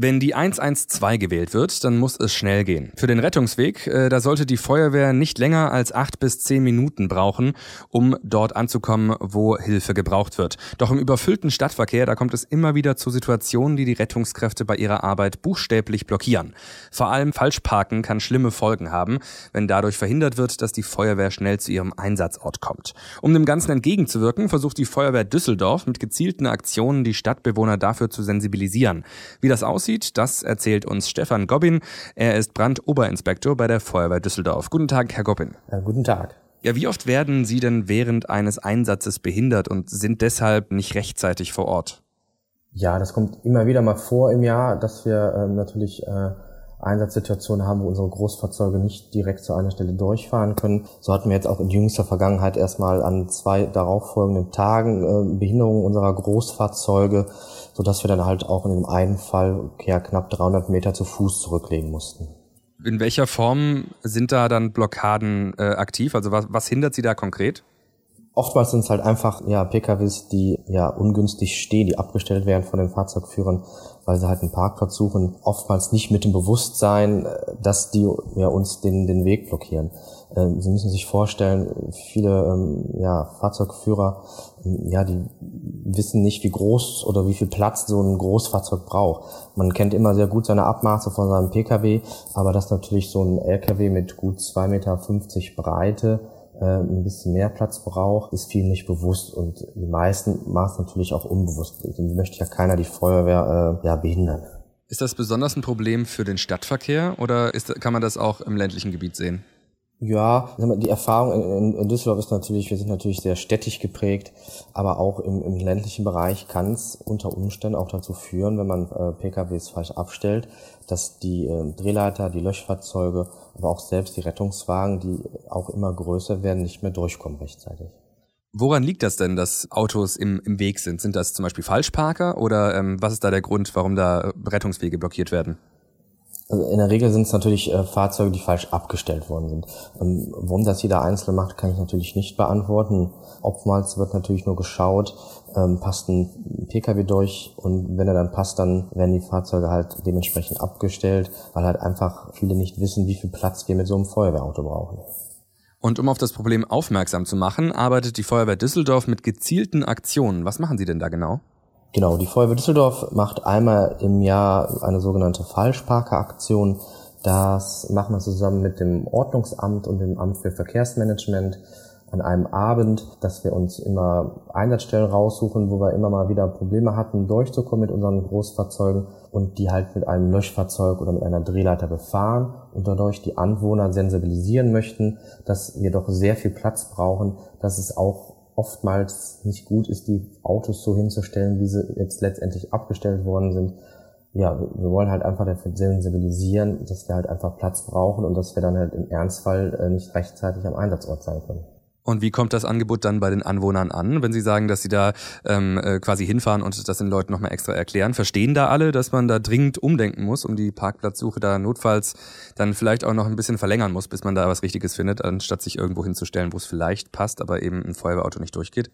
Wenn die 112 gewählt wird, dann muss es schnell gehen. Für den Rettungsweg, äh, da sollte die Feuerwehr nicht länger als acht bis zehn Minuten brauchen, um dort anzukommen, wo Hilfe gebraucht wird. Doch im überfüllten Stadtverkehr, da kommt es immer wieder zu Situationen, die die Rettungskräfte bei ihrer Arbeit buchstäblich blockieren. Vor allem Falschparken kann schlimme Folgen haben, wenn dadurch verhindert wird, dass die Feuerwehr schnell zu ihrem Einsatzort kommt. Um dem Ganzen entgegenzuwirken, versucht die Feuerwehr Düsseldorf mit gezielten Aktionen die Stadtbewohner dafür zu sensibilisieren. Wie das aussieht, aussieht, das erzählt uns Stefan Gobbin. Er ist Brandoberinspektor bei der Feuerwehr Düsseldorf. Guten Tag, Herr Gobbin. Ja, guten Tag. Ja, wie oft werden Sie denn während eines Einsatzes behindert und sind deshalb nicht rechtzeitig vor Ort? Ja, das kommt immer wieder mal vor im Jahr, dass wir ähm, natürlich äh, Einsatzsituationen haben, wo unsere Großfahrzeuge nicht direkt zu einer Stelle durchfahren können. So hatten wir jetzt auch in jüngster Vergangenheit erstmal an zwei darauffolgenden Tagen äh, Behinderungen unserer Großfahrzeuge, sodass wir dann halt auch in dem einen Fall ja, knapp 300 Meter zu Fuß zurücklegen mussten. In welcher Form sind da dann Blockaden äh, aktiv? Also was, was hindert Sie da konkret? Oftmals sind es halt einfach ja, PKWs, die ja ungünstig stehen, die abgestellt werden von den Fahrzeugführern, weil sie halt einen Parkplatz suchen. Oftmals nicht mit dem Bewusstsein, äh, dass die ja, uns den, den Weg blockieren. Äh, sie müssen sich vorstellen, viele ähm, ja, Fahrzeugführer, ja, die wissen nicht, wie groß oder wie viel Platz so ein Großfahrzeug braucht. Man kennt immer sehr gut seine Abmaße von seinem PKW, aber dass natürlich so ein LKW mit gut 2,50 Meter Breite ein bisschen mehr Platz braucht, ist vielen nicht bewusst und die meisten machen natürlich auch unbewusst. Dem möchte ja keiner die Feuerwehr äh, ja, behindern. Ist das besonders ein Problem für den Stadtverkehr oder ist, kann man das auch im ländlichen Gebiet sehen? Ja, die Erfahrung in, Düsseldorf ist natürlich, wir sind natürlich sehr städtisch geprägt, aber auch im, im ländlichen Bereich kann es unter Umständen auch dazu führen, wenn man äh, PKWs falsch abstellt, dass die äh, Drehleiter, die Löschfahrzeuge, aber auch selbst die Rettungswagen, die auch immer größer werden, nicht mehr durchkommen rechtzeitig. Woran liegt das denn, dass Autos im, im Weg sind? Sind das zum Beispiel Falschparker oder ähm, was ist da der Grund, warum da Rettungswege blockiert werden? Also in der Regel sind es natürlich äh, Fahrzeuge, die falsch abgestellt worden sind. Ähm, warum das jeder Einzelne macht, kann ich natürlich nicht beantworten. Oftmals wird natürlich nur geschaut, ähm, passt ein Pkw durch und wenn er dann passt, dann werden die Fahrzeuge halt dementsprechend abgestellt, weil halt einfach viele nicht wissen, wie viel Platz wir mit so einem Feuerwehrauto brauchen. Und um auf das Problem aufmerksam zu machen, arbeitet die Feuerwehr Düsseldorf mit gezielten Aktionen. Was machen Sie denn da genau? Genau, die Feuerwehr Düsseldorf macht einmal im Jahr eine sogenannte Falschparkeraktion. Das machen wir zusammen mit dem Ordnungsamt und dem Amt für Verkehrsmanagement an einem Abend, dass wir uns immer Einsatzstellen raussuchen, wo wir immer mal wieder Probleme hatten, durchzukommen mit unseren Großfahrzeugen und die halt mit einem Löschfahrzeug oder mit einer Drehleiter befahren und dadurch die Anwohner sensibilisieren möchten, dass wir doch sehr viel Platz brauchen, dass es auch oftmals nicht gut ist, die Autos so hinzustellen, wie sie jetzt letztendlich abgestellt worden sind. Ja, wir wollen halt einfach dafür sensibilisieren, dass wir halt einfach Platz brauchen und dass wir dann halt im Ernstfall äh, nicht rechtzeitig am Einsatzort sein können. Und wie kommt das Angebot dann bei den Anwohnern an, wenn Sie sagen, dass Sie da ähm, äh, quasi hinfahren und das den Leuten nochmal extra erklären? Verstehen da alle, dass man da dringend umdenken muss, um die Parkplatzsuche da notfalls dann vielleicht auch noch ein bisschen verlängern muss, bis man da was Richtiges findet, anstatt sich irgendwo hinzustellen, wo es vielleicht passt, aber eben ein Feuerwehrauto nicht durchgeht?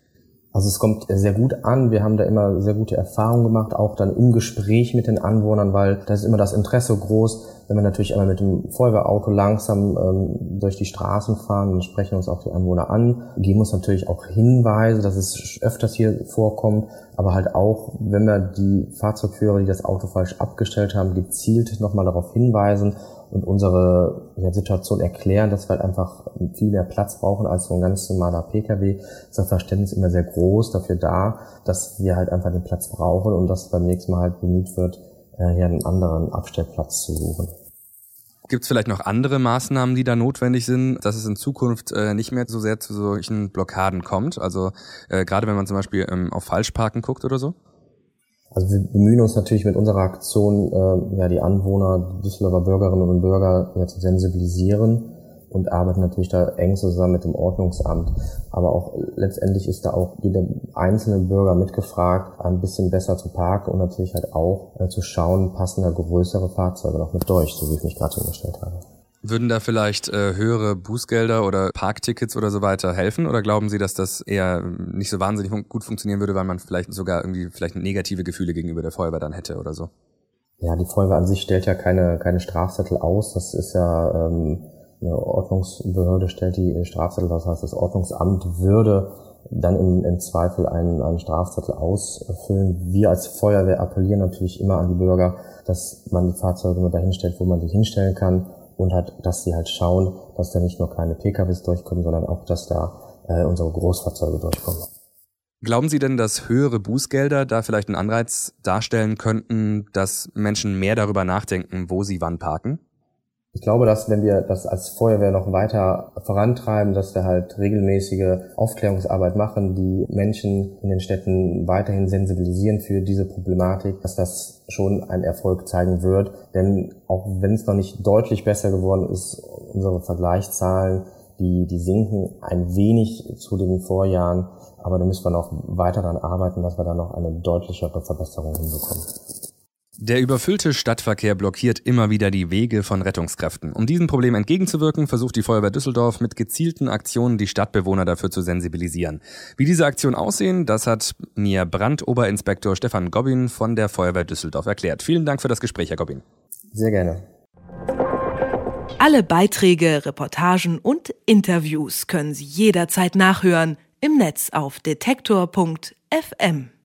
Also es kommt sehr gut an. Wir haben da immer sehr gute Erfahrungen gemacht, auch dann im Gespräch mit den Anwohnern, weil da ist immer das Interesse groß. Wenn wir natürlich einmal mit dem Feuerwehrauto langsam ähm, durch die Straßen fahren, dann sprechen uns auch die Anwohner an, geben uns natürlich auch Hinweise, dass es öfters hier vorkommt, aber halt auch, wenn wir die Fahrzeugführer, die das Auto falsch abgestellt haben, gezielt nochmal darauf hinweisen und unsere ja, Situation erklären, dass wir halt einfach viel mehr Platz brauchen als so ein ganz normaler Pkw, ist das Verständnis immer sehr groß dafür da, dass wir halt einfach den Platz brauchen und dass beim nächsten Mal halt bemüht wird, äh, hier einen anderen Abstellplatz zu suchen. Gibt es vielleicht noch andere Maßnahmen, die da notwendig sind, dass es in Zukunft äh, nicht mehr so sehr zu solchen Blockaden kommt? Also äh, gerade wenn man zum Beispiel ähm, auf Falschparken guckt oder so? Also wir bemühen uns natürlich mit unserer Aktion, äh, ja, die Anwohner, die Düsseldorfer Bürgerinnen und Bürger ja, zu sensibilisieren und arbeiten natürlich da eng zusammen mit dem Ordnungsamt. Aber auch letztendlich ist da auch jeder einzelne Bürger mitgefragt, ein bisschen besser zu parken und natürlich halt auch äh, zu schauen, passen da größere Fahrzeuge noch mit durch, so wie ich mich gerade hingestellt habe. Würden da vielleicht äh, höhere Bußgelder oder Parktickets oder so weiter helfen? Oder glauben Sie, dass das eher nicht so wahnsinnig gut funktionieren würde, weil man vielleicht sogar irgendwie vielleicht negative Gefühle gegenüber der Feuerwehr dann hätte oder so? Ja, die Feuerwehr an sich stellt ja keine, keine Strafzettel aus. Das ist ja ähm, eine Ordnungsbehörde stellt die Strafzettel. Das heißt, das Ordnungsamt würde dann im, im Zweifel einen, einen Strafzettel ausfüllen. Wir als Feuerwehr appellieren natürlich immer an die Bürger, dass man die Fahrzeuge nur dahin stellt, wo man die hinstellen kann und halt, dass sie halt schauen, dass da nicht nur keine PKWs durchkommen, sondern auch, dass da äh, unsere Großfahrzeuge durchkommen. Glauben Sie denn, dass höhere Bußgelder da vielleicht einen Anreiz darstellen könnten, dass Menschen mehr darüber nachdenken, wo sie wann parken? Ich glaube, dass wenn wir das als Feuerwehr noch weiter vorantreiben, dass wir halt regelmäßige Aufklärungsarbeit machen, die Menschen in den Städten weiterhin sensibilisieren für diese Problematik, dass das schon einen Erfolg zeigen wird. Denn auch wenn es noch nicht deutlich besser geworden ist, unsere Vergleichszahlen, die, die sinken ein wenig zu den Vorjahren, aber da müssen wir noch weiter daran arbeiten, dass wir da noch eine deutlichere Verbesserung hinbekommen. Der überfüllte Stadtverkehr blockiert immer wieder die Wege von Rettungskräften. Um diesem Problem entgegenzuwirken, versucht die Feuerwehr Düsseldorf mit gezielten Aktionen die Stadtbewohner dafür zu sensibilisieren. Wie diese Aktionen aussehen, das hat mir Brandoberinspektor Stefan Gobbin von der Feuerwehr Düsseldorf erklärt. Vielen Dank für das Gespräch, Herr Gobbin. Sehr gerne. Alle Beiträge, Reportagen und Interviews können Sie jederzeit nachhören im Netz auf detektor.fm.